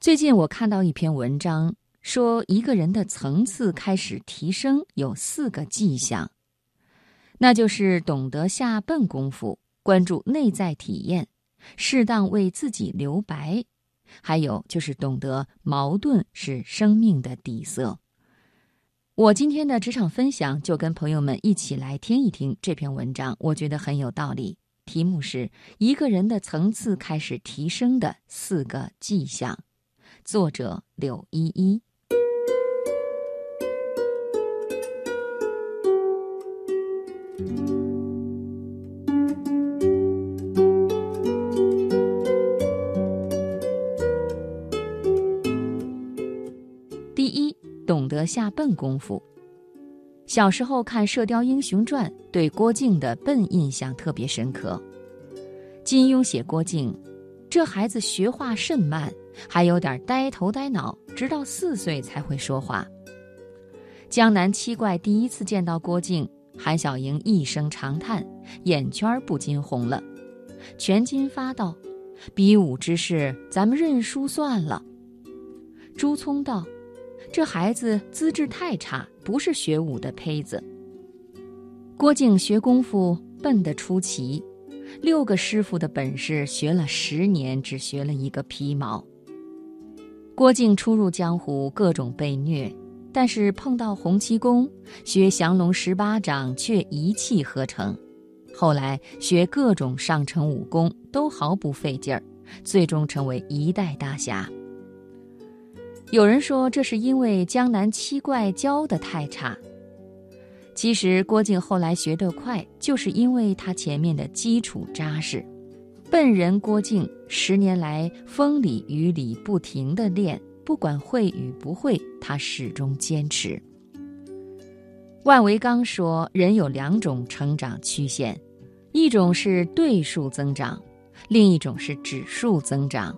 最近我看到一篇文章，说一个人的层次开始提升有四个迹象，那就是懂得下笨功夫，关注内在体验，适当为自己留白，还有就是懂得矛盾是生命的底色。我今天的职场分享就跟朋友们一起来听一听这篇文章，我觉得很有道理。题目是一个人的层次开始提升的四个迹象。作者柳依依。第一，懂得下笨功夫。小时候看《射雕英雄传》，对郭靖的笨印象特别深刻。金庸写郭靖，这孩子学话甚慢。还有点呆头呆脑，直到四岁才会说话。江南七怪第一次见到郭靖，韩小莹一声长叹，眼圈不禁红了。全金发道：“比武之事，咱们认输算了。”朱聪道：“这孩子资质太差，不是学武的胚子。”郭靖学功夫笨得出奇，六个师傅的本事学了十年，只学了一个皮毛。郭靖初入江湖，各种被虐，但是碰到洪七公，学降龙十八掌却一气呵成。后来学各种上乘武功都毫不费劲儿，最终成为一代大侠。有人说这是因为江南七怪教的太差，其实郭靖后来学得快，就是因为他前面的基础扎实。笨人郭靖十年来风里雨里不停地练，不管会与不会，他始终坚持。万维刚说，人有两种成长曲线，一种是对数增长，另一种是指数增长。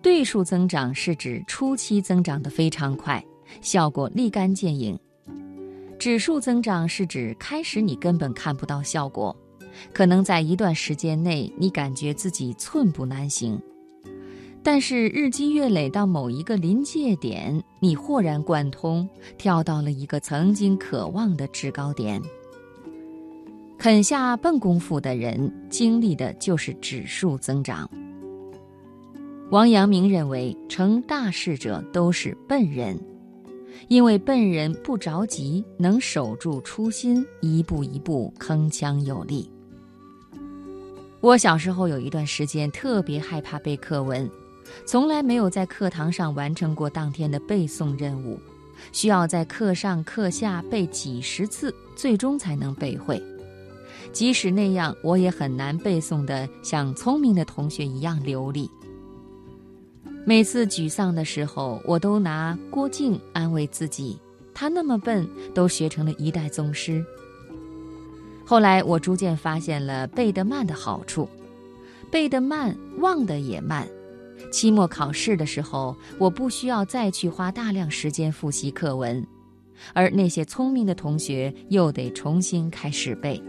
对数增长是指初期增长的非常快，效果立竿见影；指数增长是指开始你根本看不到效果。可能在一段时间内，你感觉自己寸步难行，但是日积月累到某一个临界点，你豁然贯通，跳到了一个曾经渴望的制高点。肯下笨功夫的人，经历的就是指数增长。王阳明认为，成大事者都是笨人，因为笨人不着急，能守住初心，一步一步铿锵有力。我小时候有一段时间特别害怕背课文，从来没有在课堂上完成过当天的背诵任务，需要在课上课下背几十次，最终才能背会。即使那样，我也很难背诵的像聪明的同学一样流利。每次沮丧的时候，我都拿郭靖安慰自己，他那么笨，都学成了一代宗师。后来我逐渐发现了背得慢的好处，背得慢，忘得也慢。期末考试的时候，我不需要再去花大量时间复习课文，而那些聪明的同学又得重新开始背。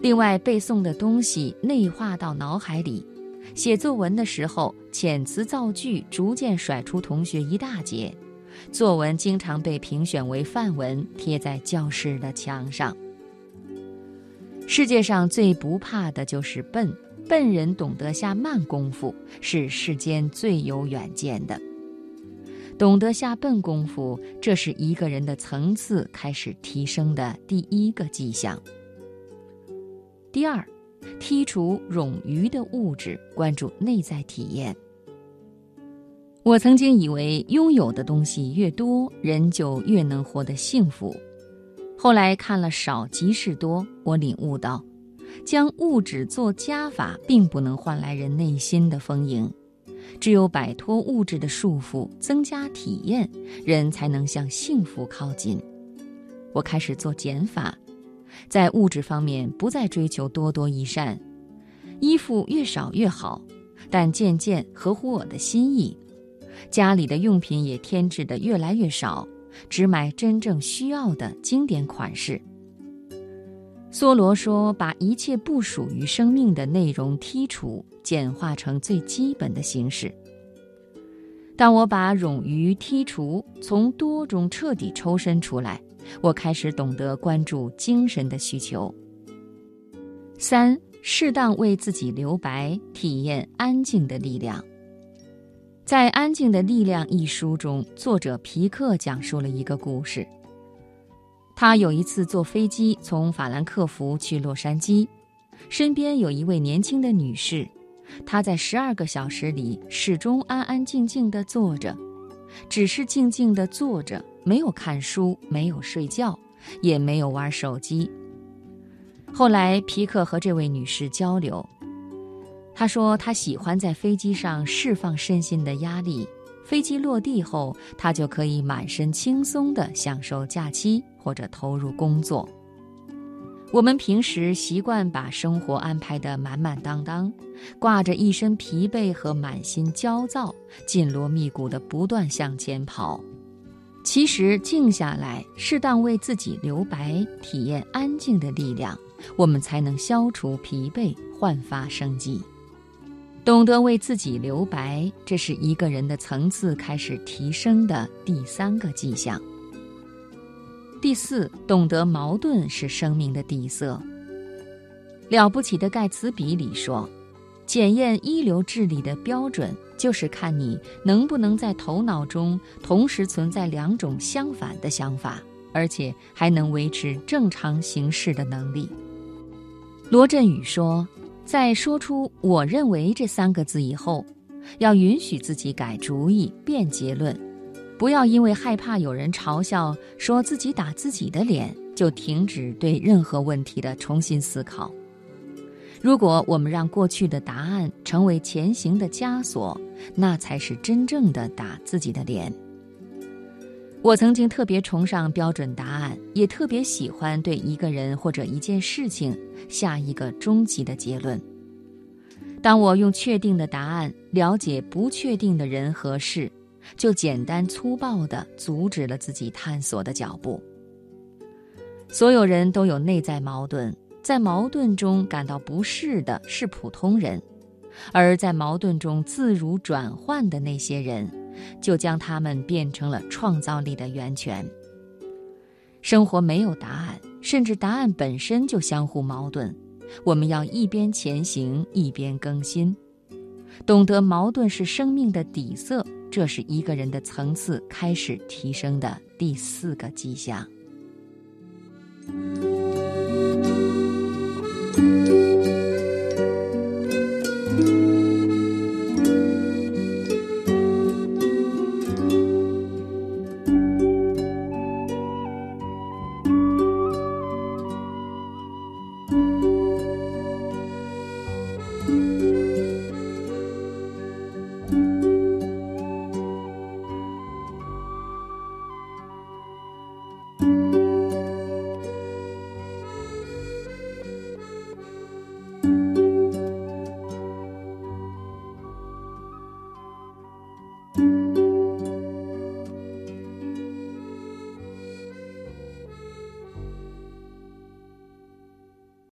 另外，背诵的东西内化到脑海里，写作文的时候，遣词造句逐渐甩出同学一大截，作文经常被评选为范文，贴在教室的墙上。世界上最不怕的就是笨，笨人懂得下慢功夫，是世间最有远见的。懂得下笨功夫，这是一个人的层次开始提升的第一个迹象。第二，剔除冗余的物质，关注内在体验。我曾经以为拥有的东西越多，人就越能活得幸福。后来看了《少即是多》，我领悟到，将物质做加法，并不能换来人内心的丰盈。只有摆脱物质的束缚，增加体验，人才能向幸福靠近。我开始做减法，在物质方面不再追求多多益善，衣服越少越好，但件件合乎我的心意。家里的用品也添置的越来越少。只买真正需要的经典款式。梭罗说：“把一切不属于生命的内容剔除，简化成最基本的形式。”当我把冗余剔除，从多中彻底抽身出来，我开始懂得关注精神的需求。三，适当为自己留白，体验安静的力量。在《安静的力量》一书中，作者皮克讲述了一个故事。他有一次坐飞机从法兰克福去洛杉矶，身边有一位年轻的女士。她在十二个小时里始终安安静静地坐着，只是静静地坐着，没有看书，没有睡觉，也没有玩手机。后来皮克和这位女士交流，他说他喜欢在飞机上释放身心的压力，飞机落地后，他就可以满身轻松地享受假期或者投入工作。我们平时习惯把生活安排得满满当当，挂着一身疲惫和满心焦躁，紧锣密鼓地不断向前跑。其实静下来，适当为自己留白，体验安静的力量，我们才能消除疲惫，焕发生机。懂得为自己留白，这是一个人的层次开始提升的第三个迹象。第四，懂得矛盾是生命的底色。了不起的盖茨比里说：“检验一流智力的标准，就是看你能不能在头脑中同时存在两种相反的想法，而且还能维持正常行事的能力。”罗振宇说：“在说出‘我认为’这三个字以后，要允许自己改主意、变结论。”不要因为害怕有人嘲笑，说自己打自己的脸，就停止对任何问题的重新思考。如果我们让过去的答案成为前行的枷锁，那才是真正的打自己的脸。我曾经特别崇尚标准答案，也特别喜欢对一个人或者一件事情下一个终极的结论。当我用确定的答案了解不确定的人和事。就简单粗暴地阻止了自己探索的脚步。所有人都有内在矛盾，在矛盾中感到不适的是普通人，而在矛盾中自如转换的那些人，就将他们变成了创造力的源泉。生活没有答案，甚至答案本身就相互矛盾。我们要一边前行，一边更新，懂得矛盾是生命的底色。这是一个人的层次开始提升的第四个迹象。